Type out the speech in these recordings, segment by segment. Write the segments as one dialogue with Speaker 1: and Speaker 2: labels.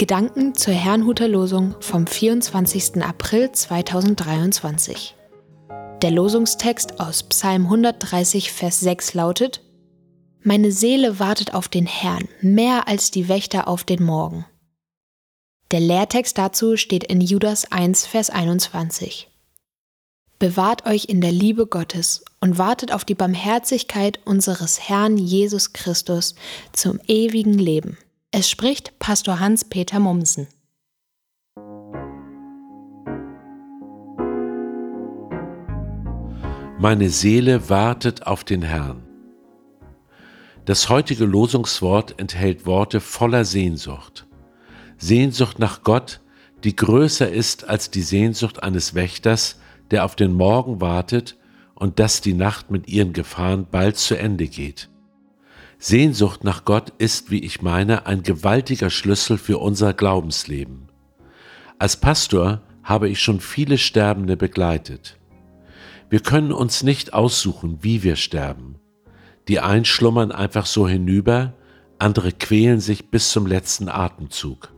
Speaker 1: Gedanken zur Herrnhuter Losung vom 24. April 2023. Der Losungstext aus Psalm 130, Vers 6 lautet, Meine Seele wartet auf den Herrn, mehr als die Wächter auf den Morgen. Der Lehrtext dazu steht in Judas 1, Vers 21. Bewahrt euch in der Liebe Gottes und wartet auf die Barmherzigkeit unseres Herrn Jesus Christus zum ewigen Leben. Es spricht Pastor Hans-Peter Mumsen.
Speaker 2: Meine Seele wartet auf den Herrn. Das heutige Losungswort enthält Worte voller Sehnsucht. Sehnsucht nach Gott, die größer ist als die Sehnsucht eines Wächters, der auf den Morgen wartet und dass die Nacht mit ihren Gefahren bald zu Ende geht. Sehnsucht nach Gott ist, wie ich meine, ein gewaltiger Schlüssel für unser Glaubensleben. Als Pastor habe ich schon viele Sterbende begleitet. Wir können uns nicht aussuchen, wie wir sterben. Die einen schlummern einfach so hinüber, andere quälen sich bis zum letzten Atemzug.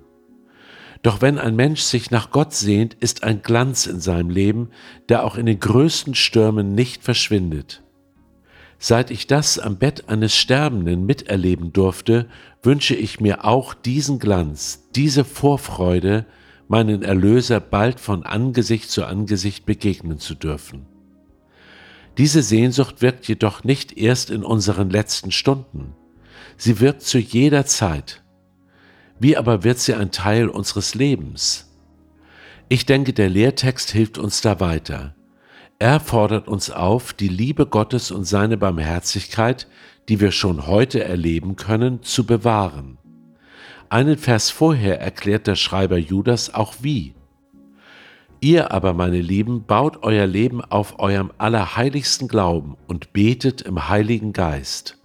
Speaker 2: Doch wenn ein Mensch sich nach Gott sehnt, ist ein Glanz in seinem Leben, der auch in den größten Stürmen nicht verschwindet. Seit ich das am Bett eines Sterbenden miterleben durfte, wünsche ich mir auch diesen Glanz, diese Vorfreude, meinen Erlöser bald von Angesicht zu Angesicht begegnen zu dürfen. Diese Sehnsucht wirkt jedoch nicht erst in unseren letzten Stunden. Sie wirkt zu jeder Zeit. Wie aber wird sie ein Teil unseres Lebens? Ich denke, der Lehrtext hilft uns da weiter. Er fordert uns auf, die Liebe Gottes und seine Barmherzigkeit, die wir schon heute erleben können, zu bewahren. Einen Vers vorher erklärt der Schreiber Judas auch wie. Ihr aber, meine Lieben, baut euer Leben auf eurem allerheiligsten Glauben und betet im Heiligen Geist.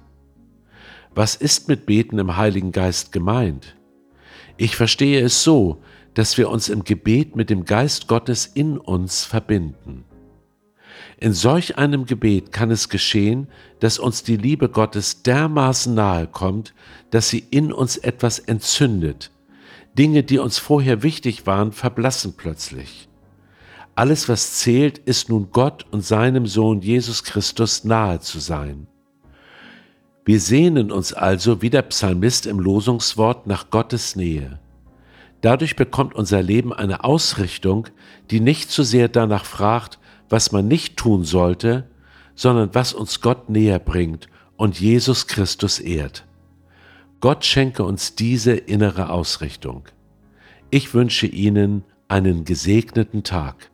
Speaker 2: Was ist mit Beten im Heiligen Geist gemeint? Ich verstehe es so, dass wir uns im Gebet mit dem Geist Gottes in uns verbinden. In solch einem Gebet kann es geschehen, dass uns die Liebe Gottes dermaßen nahe kommt, dass sie in uns etwas entzündet. Dinge, die uns vorher wichtig waren, verblassen plötzlich. Alles, was zählt, ist nun Gott und seinem Sohn Jesus Christus nahe zu sein. Wir sehnen uns also wie der Psalmist im Losungswort nach Gottes Nähe. Dadurch bekommt unser Leben eine Ausrichtung, die nicht so sehr danach fragt, was man nicht tun sollte, sondern was uns Gott näher bringt und Jesus Christus ehrt. Gott schenke uns diese innere Ausrichtung. Ich wünsche Ihnen einen gesegneten Tag.